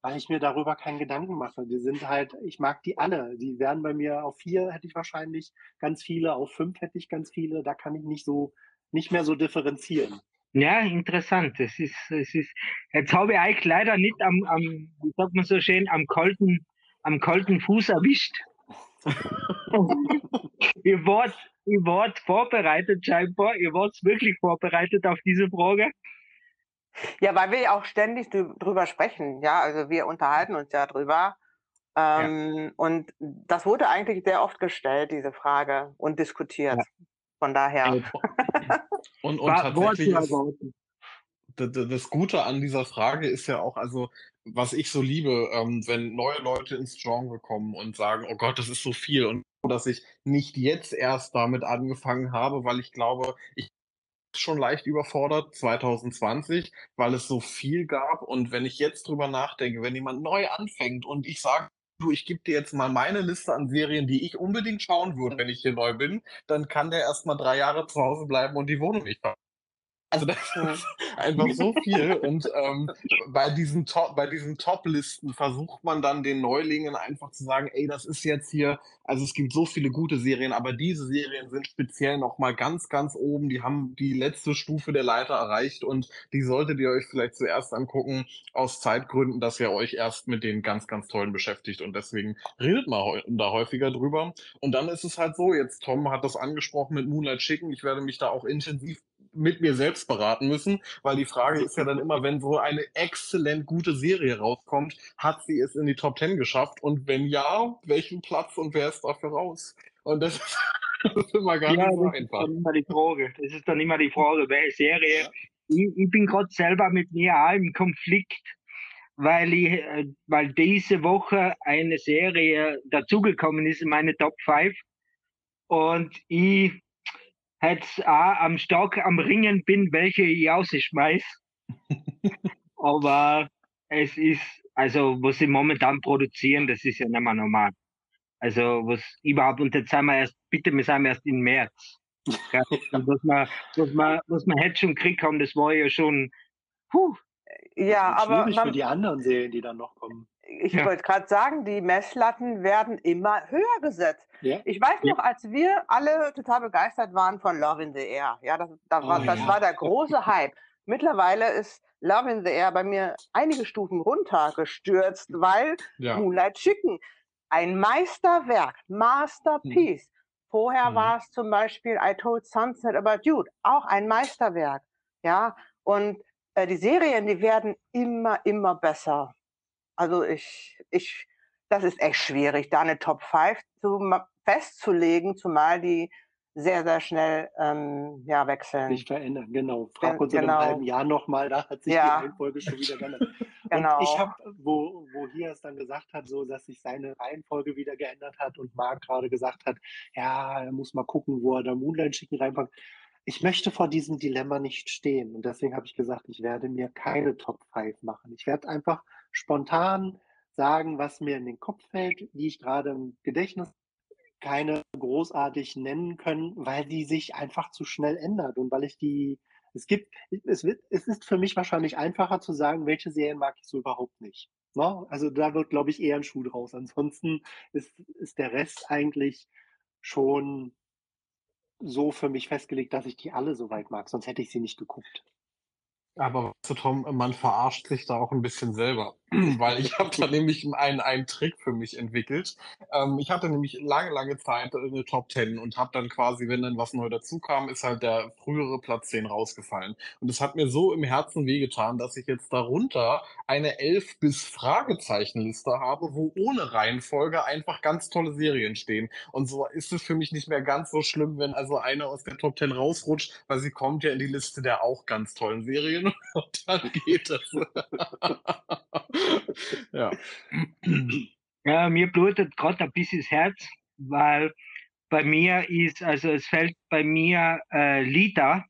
Speaker 3: weil ich mir darüber keinen Gedanken mache. Die sind halt, ich mag die alle. Die wären bei mir auf vier hätte ich wahrscheinlich ganz viele, auf fünf hätte ich ganz viele. Da kann ich nicht so, nicht mehr so differenzieren.
Speaker 1: Ja, interessant. Es ist, es ist, jetzt habe ich euch leider nicht am, am, wie sagt man so schön, am kalten, am kalten Fuß erwischt. ihr wart, ihr wart vorbereitet scheinbar, ihr wart wirklich vorbereitet auf diese Frage.
Speaker 2: Ja, weil wir ja auch ständig drüber sprechen. Ja, also wir unterhalten uns ja drüber. Ähm, ja. Und das wurde eigentlich sehr oft gestellt, diese Frage, und diskutiert. Ja. Von daher.
Speaker 4: und, und tatsächlich ist, das Gute an dieser Frage ist ja auch, also was ich so liebe, ähm, wenn neue Leute ins Genre kommen und sagen, oh Gott, das ist so viel und dass ich nicht jetzt erst damit angefangen habe, weil ich glaube, ich schon leicht überfordert 2020, weil es so viel gab. Und wenn ich jetzt drüber nachdenke, wenn jemand neu anfängt und ich sage, du, ich gebe dir jetzt mal meine Liste an Serien, die ich unbedingt schauen würde, wenn ich hier neu bin, dann kann der erst mal drei Jahre zu Hause bleiben und die Wohnung nicht also das ist einfach so viel. Und ähm, bei diesen Top, bei diesen Top-Listen versucht man dann den Neulingen einfach zu sagen, ey, das ist jetzt hier, also es gibt so viele gute Serien, aber diese Serien sind speziell nochmal ganz, ganz oben. Die haben die letzte Stufe der Leiter erreicht und die solltet ihr euch vielleicht zuerst angucken, aus Zeitgründen, dass ihr euch erst mit den ganz, ganz tollen beschäftigt. Und deswegen redet mal da häufiger drüber. Und dann ist es halt so, jetzt Tom hat das angesprochen mit Moonlight Chicken. Ich werde mich da auch intensiv mit mir selbst beraten müssen, weil die Frage ist ja dann immer, wenn so eine exzellent gute Serie rauskommt, hat sie es in die Top Ten geschafft? Und wenn ja, welchen Platz und wer ist dafür raus? Und das ist, das ist immer gar ja, nicht so einfach.
Speaker 1: Das ist dann immer die Frage. Das ist dann immer die Frage, welche Serie. Ja. Ich, ich, bin gerade selber mit mir auch im Konflikt, weil ich, äh, weil diese Woche eine Serie dazugekommen ist in meine Top 5 und ich jetzt auch am Stock am Ringen bin, welche ich rausschmeiß. Aber es ist, also was sie momentan produzieren, das ist ja nicht mehr normal. Also was überhaupt, und jetzt sind wir erst, bitte, wir sind erst im März. Ja, was, wir, was, wir, was wir jetzt schon gekriegt haben, das war ja schon,
Speaker 2: puh. Ja, aber.
Speaker 3: Man, für die anderen Serien, die dann noch kommen.
Speaker 2: Ich ja. wollte gerade sagen, die Messlatten werden immer höher gesetzt. Ja. Ich weiß noch, als wir alle total begeistert waren von Love in the Air. Ja, das, das, war, oh, das ja. war der große Hype. Mittlerweile ist Love in the Air bei mir einige Stufen runtergestürzt, weil ja. Moonlight Chicken ein Meisterwerk, Masterpiece. Hm. Vorher hm. war es zum Beispiel I Told Sunset About You, auch ein Meisterwerk. Ja, und äh, die Serien, die werden immer, immer besser. Also ich, ich, das ist echt schwierig, da eine Top 5 zu, festzulegen, zumal die sehr, sehr schnell ähm, ja, wechseln.
Speaker 3: Sich verändern, genau. Frag uns genau. in einem genau. halben Jahr nochmal, da hat sich ja. die Reihenfolge schon wieder geändert. genau. Und ich habe, wo, wo hier es dann gesagt hat, so dass sich seine Reihenfolge wieder geändert hat und Marc gerade gesagt hat, ja, er muss mal gucken, wo er da Moonlight Chicken reinpackt. Ich möchte vor diesem Dilemma nicht stehen und deswegen habe ich gesagt, ich werde mir keine Top 5 machen. Ich werde einfach spontan sagen, was mir in den Kopf fällt, die ich gerade im Gedächtnis keine großartig nennen können, weil die sich einfach zu schnell ändert und weil ich die, es gibt, es wird, es ist für mich wahrscheinlich einfacher zu sagen, welche Serien mag ich so überhaupt nicht. Ne? Also da wird, glaube ich, eher ein Schuh draus. Ansonsten ist, ist der Rest eigentlich schon so für mich festgelegt, dass ich die alle so weit mag, sonst hätte ich sie nicht geguckt.
Speaker 4: Aber weißt Tom, man verarscht sich da auch ein bisschen selber, weil ich habe da nämlich einen, einen Trick für mich entwickelt. Ähm, ich hatte nämlich lange, lange Zeit eine Top 10 und habe dann quasi, wenn dann was neu dazu kam, ist halt der frühere Platz 10 rausgefallen. Und es hat mir so im Herzen wehgetan, dass ich jetzt darunter eine 11 bis Fragezeichenliste habe, wo ohne Reihenfolge einfach ganz tolle Serien stehen. Und so ist es für mich nicht mehr ganz so schlimm, wenn also eine aus der Top 10 rausrutscht, weil sie kommt ja in die Liste der auch ganz tollen Serien und dann geht es.
Speaker 1: ja. ja. Mir blutet gerade ein bisschen das Herz, weil bei mir ist, also es fällt bei mir äh, Lita,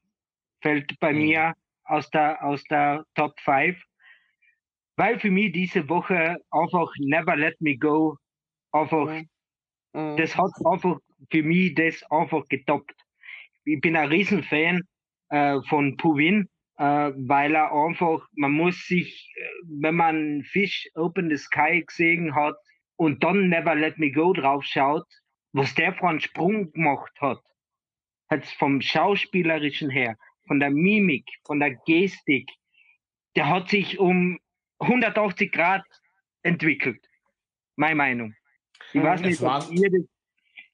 Speaker 1: fällt bei mhm. mir aus der, aus der Top 5, weil für mich diese Woche einfach Never Let Me Go einfach, mhm. mhm. das hat einfach für mich das einfach getoppt. Ich bin ein Riesenfan äh, von Puvin weil er einfach, man muss sich, äh, wenn man Fish Open the Sky gesehen hat und dann Never Let Me Go drauf schaut, was der für einen Sprung gemacht hat, hat vom Schauspielerischen her, von der Mimik, von der Gestik, der hat sich um 180 Grad entwickelt. Meine Meinung. Ich weiß nicht, ob ihr das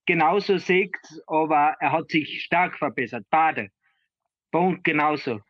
Speaker 1: genauso seht, aber er hat sich stark verbessert. Bade. Punkt genauso.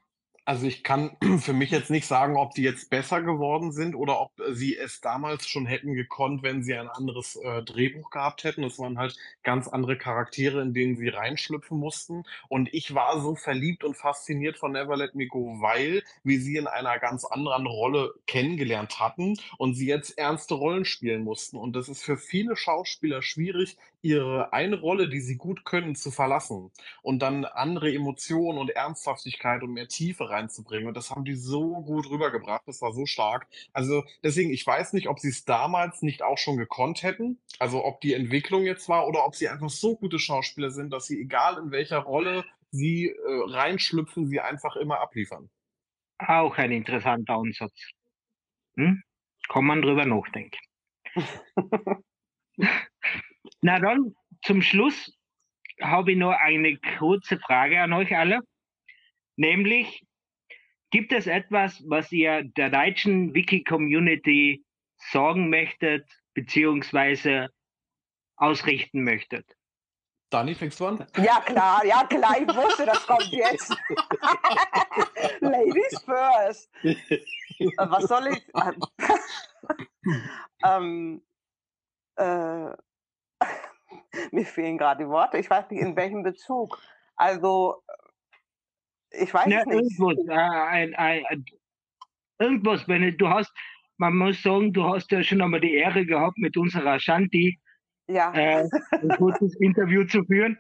Speaker 4: Also ich kann für mich jetzt nicht sagen, ob die jetzt besser geworden sind oder ob sie es damals schon hätten gekonnt, wenn sie ein anderes äh, Drehbuch gehabt hätten. Es waren halt ganz andere Charaktere, in denen sie reinschlüpfen mussten. Und ich war so verliebt und fasziniert von Never Let Me Go, weil wir sie in einer ganz anderen Rolle kennengelernt hatten und sie jetzt ernste Rollen spielen mussten. Und das ist für viele Schauspieler schwierig, ihre eine Rolle, die sie gut können, zu verlassen und dann andere Emotionen und Ernsthaftigkeit und mehr Tiefe reinzubringen. Und das haben die so gut rübergebracht. Das war so stark. Also deswegen, ich weiß nicht, ob sie es damals nicht auch schon gekonnt hätten. Also ob die Entwicklung jetzt war oder ob sie einfach so gute Schauspieler sind, dass sie, egal in welcher Rolle sie äh, reinschlüpfen, sie einfach immer abliefern.
Speaker 5: Auch ein interessanter Ansatz. Hm? Kann man drüber nachdenken. Na dann, zum Schluss habe ich noch eine kurze Frage an euch alle. Nämlich, gibt es etwas, was ihr der deutschen Wiki-Community sagen möchtet, beziehungsweise ausrichten möchtet?
Speaker 4: Dani, fängst du an?
Speaker 2: Ja, klar, ja, klar, ich wusste, das kommt jetzt. Ladies first. Äh, was soll ich? ähm, äh, mir fehlen gerade die Worte. Ich weiß nicht, in welchem Bezug. Also, ich weiß es nicht.
Speaker 5: Irgendwas, äh, ein, ein, irgendwas, wenn du hast, man muss sagen, du hast ja schon einmal die Ehre gehabt, mit unserer Shanti
Speaker 2: ja.
Speaker 5: äh, ein kurzes Interview zu führen.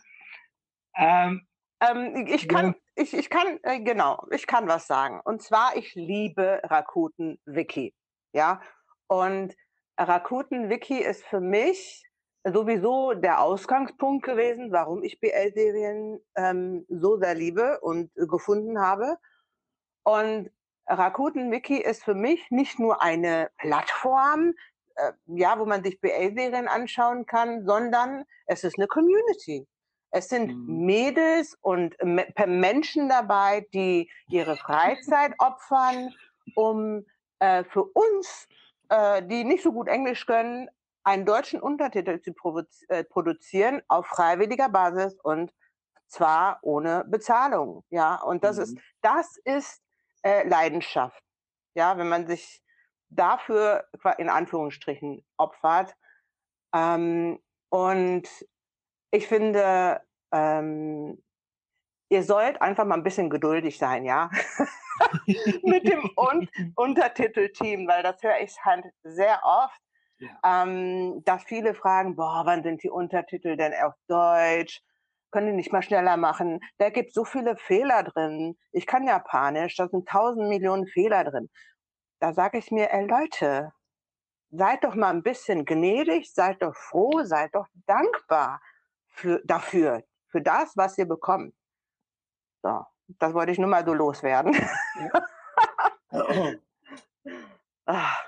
Speaker 2: Ähm, ähm, ich kann, ja. ich, ich kann, äh, genau, ich kann was sagen. Und zwar, ich liebe Rakuten Wiki. Ja, und Rakuten Wiki ist für mich sowieso der Ausgangspunkt gewesen, warum ich BL-Serien ähm, so sehr liebe und äh, gefunden habe. Und Rakuten Wiki ist für mich nicht nur eine Plattform, äh, ja, wo man sich BL-Serien anschauen kann, sondern es ist eine Community. Es sind mhm. Mädels und Menschen dabei, die ihre Freizeit opfern, um äh, für uns, äh, die nicht so gut Englisch können, einen deutschen Untertitel zu äh, produzieren auf freiwilliger Basis und zwar ohne Bezahlung. Ja, und das mhm. ist, das ist äh, Leidenschaft. Ja, wenn man sich dafür in Anführungsstrichen opfert. Ähm, und ich finde, ähm, ihr sollt einfach mal ein bisschen geduldig sein, ja, mit dem Un Untertitelteam, weil das höre ich halt sehr oft. Ähm, dass viele fragen, boah, wann sind die Untertitel denn auf Deutsch? Können die nicht mal schneller machen? Da gibt so viele Fehler drin. Ich kann Japanisch, da sind tausend Millionen Fehler drin. Da sage ich mir, ey Leute, seid doch mal ein bisschen gnädig, seid doch froh, seid doch dankbar für, dafür, für das, was ihr bekommt. So, das wollte ich nur mal so loswerden.
Speaker 4: Ah.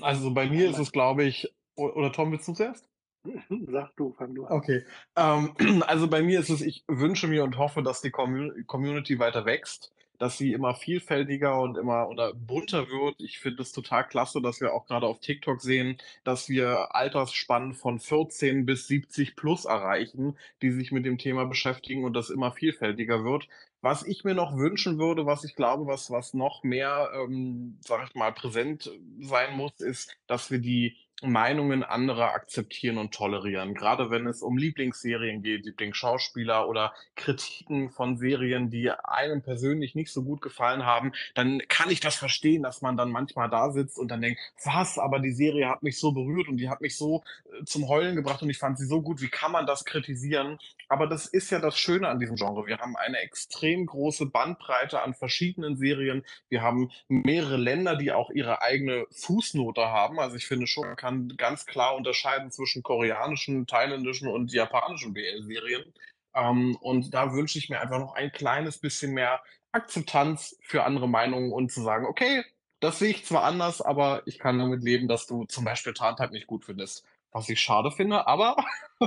Speaker 4: Also bei mir ist es, glaube ich, oder Tom, willst du zuerst?
Speaker 3: Sag du, fang du
Speaker 4: an. Okay. Ähm, also bei mir ist es, ich wünsche mir und hoffe, dass die Community weiter wächst dass sie immer vielfältiger und immer oder bunter wird. Ich finde es total klasse, dass wir auch gerade auf TikTok sehen, dass wir Altersspannen von 14 bis 70 plus erreichen, die sich mit dem Thema beschäftigen und das immer vielfältiger wird. Was ich mir noch wünschen würde, was ich glaube, was, was noch mehr, ähm, sag ich mal, präsent sein muss, ist, dass wir die Meinungen anderer akzeptieren und tolerieren. Gerade wenn es um Lieblingsserien geht, Lieblingsschauspieler oder Kritiken von Serien, die einem persönlich nicht so gut gefallen haben, dann kann ich das verstehen, dass man dann manchmal da sitzt und dann denkt, was, aber die Serie hat mich so berührt und die hat mich so äh, zum Heulen gebracht und ich fand sie so gut, wie kann man das kritisieren? Aber das ist ja das Schöne an diesem Genre. Wir haben eine extrem große Bandbreite an verschiedenen Serien. Wir haben mehrere Länder, die auch ihre eigene Fußnote haben. Also ich finde schon, man kann ganz klar unterscheiden zwischen koreanischen, thailändischen und japanischen BL-Serien. Ähm, und da wünsche ich mir einfach noch ein kleines bisschen mehr Akzeptanz für andere Meinungen und zu sagen, okay, das sehe ich zwar anders, aber ich kann damit leben, dass du zum Beispiel Tarntype nicht gut findest. Was ich schade finde, aber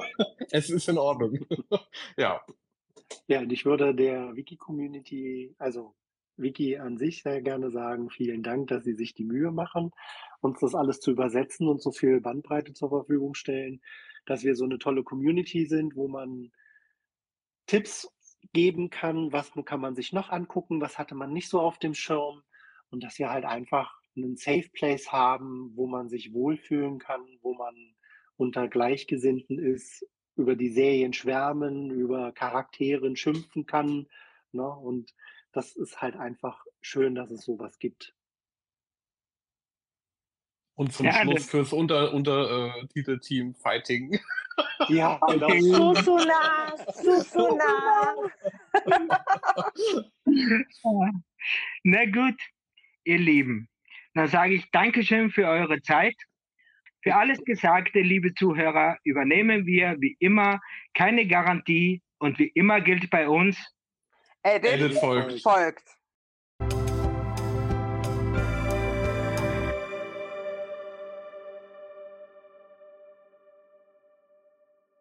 Speaker 4: es ist in Ordnung. ja.
Speaker 3: Ja, und ich würde der Wiki-Community, also Wiki an sich sehr gerne sagen, vielen Dank, dass Sie sich die Mühe machen, uns das alles zu übersetzen und so viel Bandbreite zur Verfügung stellen, dass wir so eine tolle Community sind, wo man Tipps geben kann, was kann man sich noch angucken, was hatte man nicht so auf dem Schirm und dass wir halt einfach einen Safe Place haben, wo man sich wohlfühlen kann, wo man unter Gleichgesinnten ist, über die Serien schwärmen, über Charakteren schimpfen kann. Ne? Und das ist halt einfach schön, dass es sowas gibt.
Speaker 4: Und zum ja, Schluss fürs Unter Untertitelteam äh, Fighting.
Speaker 2: Ja, genau. Susuna, Susuna.
Speaker 1: Na gut, ihr Lieben. Dann sage ich Dankeschön für eure Zeit. Für alles Gesagte, liebe Zuhörer, übernehmen wir wie immer keine Garantie und wie immer gilt bei uns.
Speaker 2: Edit, Edit folgt. folgt.